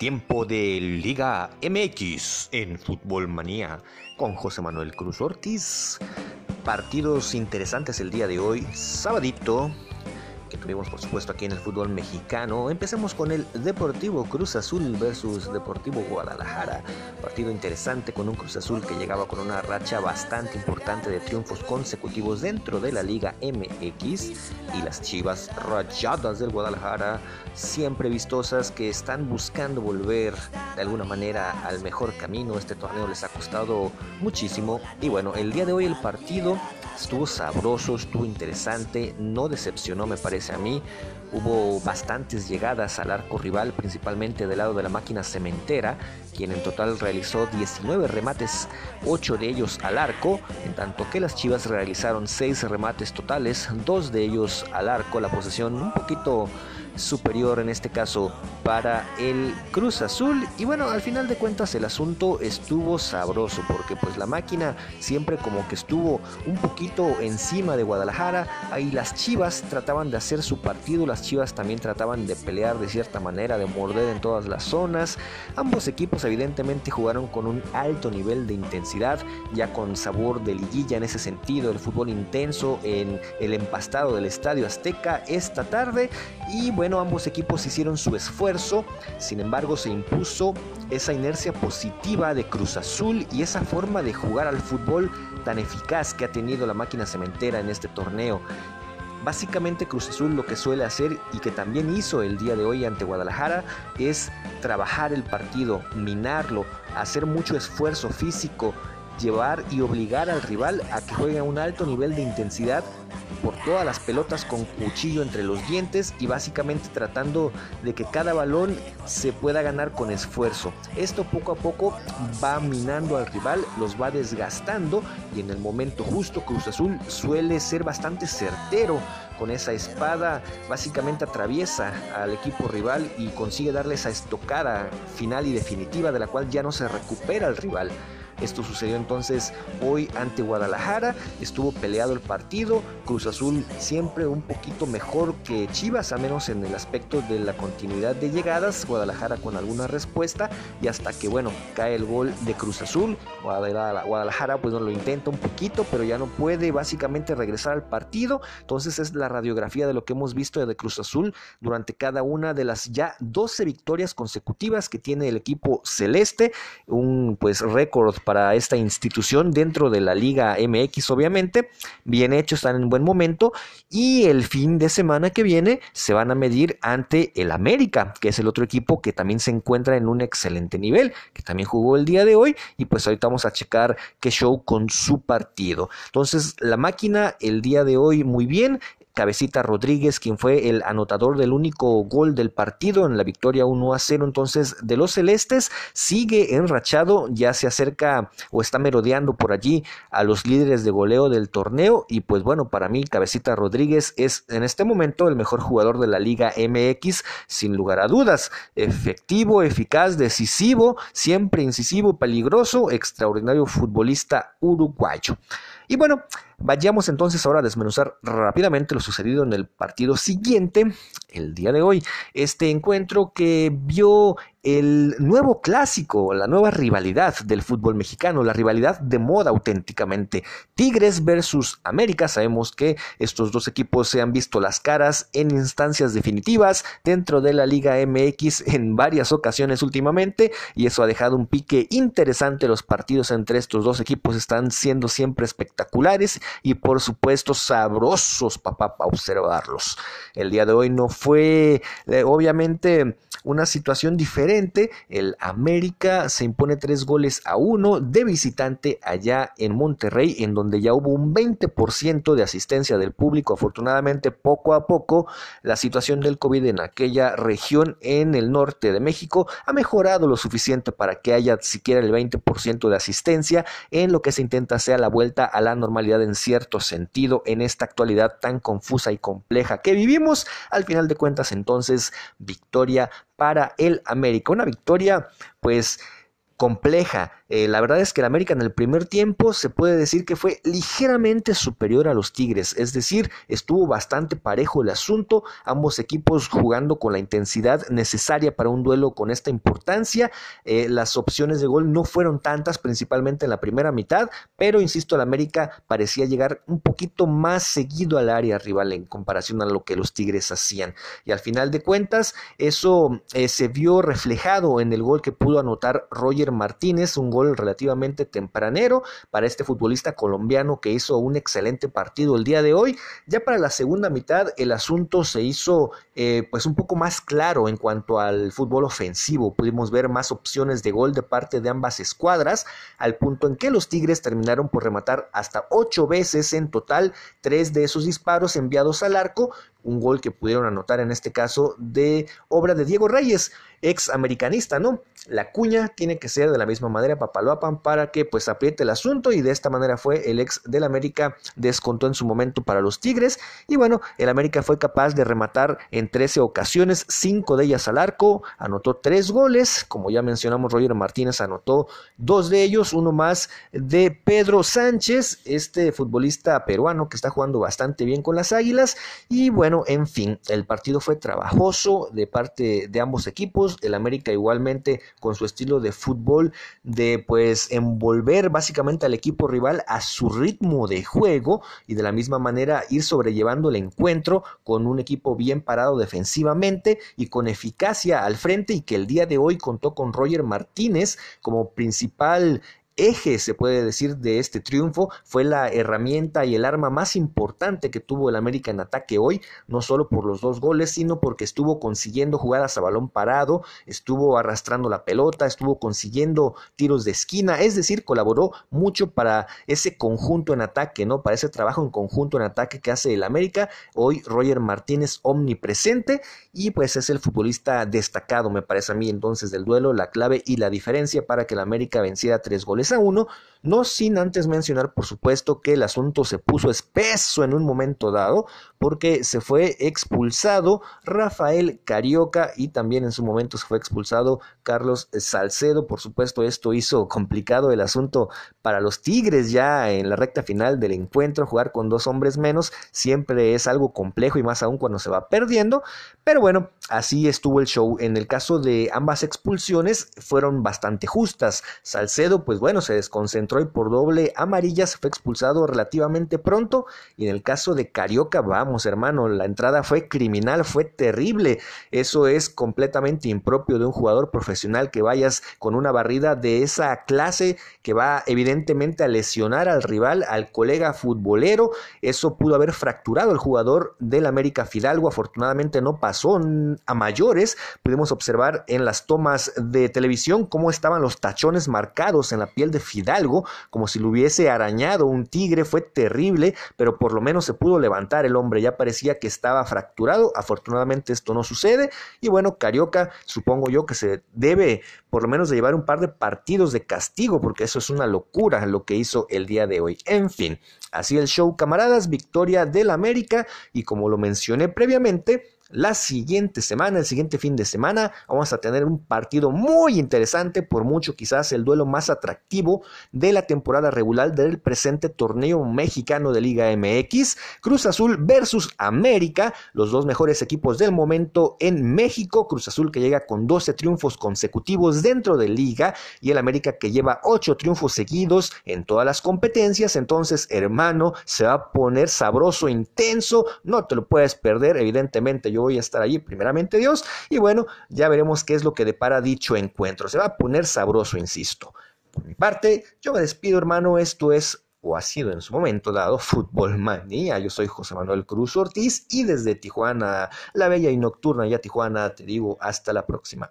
Tiempo de Liga MX en Fútbol Manía con José Manuel Cruz Ortiz. Partidos interesantes el día de hoy, sabadito, que tuvimos por supuesto aquí en el fútbol mexicano. Empecemos con el Deportivo Cruz Azul versus Deportivo Guadalajara. Partido interesante con un Cruz Azul que llegaba con una racha bastante importante de triunfos consecutivos dentro de la Liga MX y las Chivas Rayadas del Guadalajara, siempre vistosas que están buscando volver de alguna manera al mejor camino. Este torneo les ha costado muchísimo y bueno, el día de hoy el partido estuvo sabroso, estuvo interesante, no decepcionó me parece a mí. Hubo bastantes llegadas al arco rival, principalmente del lado de la máquina cementera, quien en total realizó 19 remates, 8 de ellos al arco, en tanto que las Chivas realizaron 6 remates totales, 2 de ellos al arco, la posesión un poquito superior en este caso para el Cruz Azul. Y bueno al final de cuentas el asunto estuvo sabroso porque pues la máquina siempre como que estuvo un poquito encima de Guadalajara. Ahí las Chivas trataban de hacer su partido las Chivas también trataban de pelear de cierta manera de morder en todas las zonas. Ambos equipos evidentemente jugaron con un alto nivel de intensidad ya con sabor de liguilla en ese sentido el fútbol intenso en el empastado del Estadio Azteca esta tarde. Y bueno, ambos equipos hicieron su esfuerzo, sin embargo se impuso esa inercia positiva de Cruz Azul y esa forma de jugar al fútbol tan eficaz que ha tenido la máquina cementera en este torneo. Básicamente Cruz Azul lo que suele hacer y que también hizo el día de hoy ante Guadalajara es trabajar el partido, minarlo, hacer mucho esfuerzo físico, llevar y obligar al rival a que juegue a un alto nivel de intensidad por todas las pelotas con cuchillo entre los dientes y básicamente tratando de que cada balón se pueda ganar con esfuerzo. Esto poco a poco va minando al rival, los va desgastando y en el momento justo Cruz Azul suele ser bastante certero con esa espada, básicamente atraviesa al equipo rival y consigue darle esa estocada final y definitiva de la cual ya no se recupera el rival. Esto sucedió entonces hoy ante Guadalajara, estuvo peleado el partido, Cruz Azul siempre un poquito mejor que Chivas, a menos en el aspecto de la continuidad de llegadas, Guadalajara con alguna respuesta y hasta que bueno, cae el gol de Cruz Azul, Guadalajara pues no lo intenta un poquito, pero ya no puede básicamente regresar al partido, entonces es la radiografía de lo que hemos visto de Cruz Azul durante cada una de las ya 12 victorias consecutivas que tiene el equipo celeste, un pues récord esta institución dentro de la Liga MX, obviamente. Bien hecho, están en buen momento. Y el fin de semana que viene se van a medir ante el América, que es el otro equipo que también se encuentra en un excelente nivel, que también jugó el día de hoy. Y pues ahorita vamos a checar qué show con su partido. Entonces, la máquina el día de hoy muy bien. Cabecita Rodríguez, quien fue el anotador del único gol del partido en la victoria 1 a 0 entonces de los celestes, sigue enrachado, ya se acerca o está merodeando por allí a los líderes de goleo del torneo. Y pues bueno, para mí Cabecita Rodríguez es en este momento el mejor jugador de la Liga MX sin lugar a dudas, efectivo, eficaz, decisivo, siempre incisivo, peligroso, extraordinario futbolista uruguayo. Y bueno, vayamos entonces ahora a desmenuzar rápidamente lo sucedido en el partido siguiente, el día de hoy. Este encuentro que vio el nuevo clásico, la nueva rivalidad del fútbol mexicano, la rivalidad de moda auténticamente. Tigres versus América. Sabemos que estos dos equipos se han visto las caras en instancias definitivas dentro de la Liga MX en varias ocasiones últimamente y eso ha dejado un pique interesante. Los partidos entre estos dos equipos están siendo siempre espectaculares y por supuesto sabrosos para observarlos. El día de hoy no fue eh, obviamente una situación diferente. El América se impone tres goles a uno de visitante allá en Monterrey, en donde ya hubo un 20% de asistencia del público. Afortunadamente, poco a poco, la situación del COVID en aquella región en el norte de México ha mejorado lo suficiente para que haya siquiera el 20% de asistencia en lo que se intenta sea la vuelta a la normalidad en cierto sentido en esta actualidad tan confusa y compleja que vivimos. Al final de cuentas, entonces, victoria para el América. Una victoria, pues compleja. Eh, la verdad es que el América en el primer tiempo se puede decir que fue ligeramente superior a los Tigres, es decir, estuvo bastante parejo el asunto, ambos equipos jugando con la intensidad necesaria para un duelo con esta importancia. Eh, las opciones de gol no fueron tantas, principalmente en la primera mitad, pero insisto, el América parecía llegar un poquito más seguido al área rival en comparación a lo que los Tigres hacían. Y al final de cuentas, eso eh, se vio reflejado en el gol que pudo anotar Roger Martínez, un gol relativamente tempranero para este futbolista colombiano que hizo un excelente partido el día de hoy. Ya para la segunda mitad el asunto se hizo eh, pues un poco más claro en cuanto al fútbol ofensivo. Pudimos ver más opciones de gol de parte de ambas escuadras, al punto en que los Tigres terminaron por rematar hasta ocho veces en total, tres de esos disparos enviados al arco, un gol que pudieron anotar en este caso de obra de Diego Reyes ex americanista, ¿no? La cuña tiene que ser de la misma manera papaloapan para que pues apriete el asunto y de esta manera fue el ex del América descontó en su momento para los Tigres y bueno, el América fue capaz de rematar en 13 ocasiones, 5 de ellas al arco, anotó 3 goles, como ya mencionamos Roger Martínez anotó dos de ellos, uno más de Pedro Sánchez, este futbolista peruano que está jugando bastante bien con las Águilas y bueno, en fin, el partido fue trabajoso de parte de ambos equipos el América igualmente con su estilo de fútbol de pues envolver básicamente al equipo rival a su ritmo de juego y de la misma manera ir sobrellevando el encuentro con un equipo bien parado defensivamente y con eficacia al frente y que el día de hoy contó con Roger Martínez como principal eje, se puede decir, de este triunfo, fue la herramienta y el arma más importante que tuvo el América en ataque hoy, no solo por los dos goles, sino porque estuvo consiguiendo jugadas a balón parado, estuvo arrastrando la pelota, estuvo consiguiendo tiros de esquina, es decir, colaboró mucho para ese conjunto en ataque, ¿no? Para ese trabajo en conjunto en ataque que hace el América. Hoy Roger Martínez omnipresente y pues es el futbolista destacado, me parece a mí entonces del duelo, la clave y la diferencia para que el América venciera tres goles a uno, no sin antes mencionar, por supuesto, que el asunto se puso espeso en un momento dado, porque se fue expulsado Rafael Carioca y también en su momento se fue expulsado Carlos Salcedo. Por supuesto, esto hizo complicado el asunto para los Tigres ya en la recta final del encuentro. Jugar con dos hombres menos siempre es algo complejo y más aún cuando se va perdiendo. Pero bueno, así estuvo el show. En el caso de ambas expulsiones fueron bastante justas. Salcedo, pues bueno, se desconcentró y por doble amarilla se fue expulsado relativamente pronto. Y en el caso de Carioca, vamos hermano, la entrada fue criminal, fue terrible. Eso es completamente impropio de un jugador profesional que vayas con una barrida de esa clase que va evidentemente a lesionar al rival, al colega futbolero. Eso pudo haber fracturado el jugador del América Fidalgo. Afortunadamente no pasó a mayores. Pudimos observar en las tomas de televisión cómo estaban los tachones marcados en la piel de Fidalgo, como si lo hubiese arañado un tigre, fue terrible, pero por lo menos se pudo levantar el hombre, ya parecía que estaba fracturado, afortunadamente esto no sucede, y bueno, Carioca supongo yo que se debe por lo menos de llevar un par de partidos de castigo, porque eso es una locura lo que hizo el día de hoy. En fin, así el show, camaradas, victoria del América, y como lo mencioné previamente, la siguiente semana, el siguiente fin de semana, vamos a tener un partido muy interesante, por mucho quizás el duelo más atractivo de la temporada regular del presente torneo mexicano de Liga MX, Cruz Azul versus América, los dos mejores equipos del momento en México, Cruz Azul que llega con 12 triunfos consecutivos dentro de Liga y el América que lleva 8 triunfos seguidos en todas las competencias, entonces hermano, se va a poner sabroso, intenso, no te lo puedes perder, evidentemente voy a estar allí, primeramente Dios, y bueno, ya veremos qué es lo que depara dicho encuentro. Se va a poner sabroso, insisto. Por mi parte, yo me despido, hermano, esto es o ha sido en su momento dado Fútbol Manía. Yo soy José Manuel Cruz Ortiz y desde Tijuana, la bella y nocturna ya Tijuana, te digo hasta la próxima.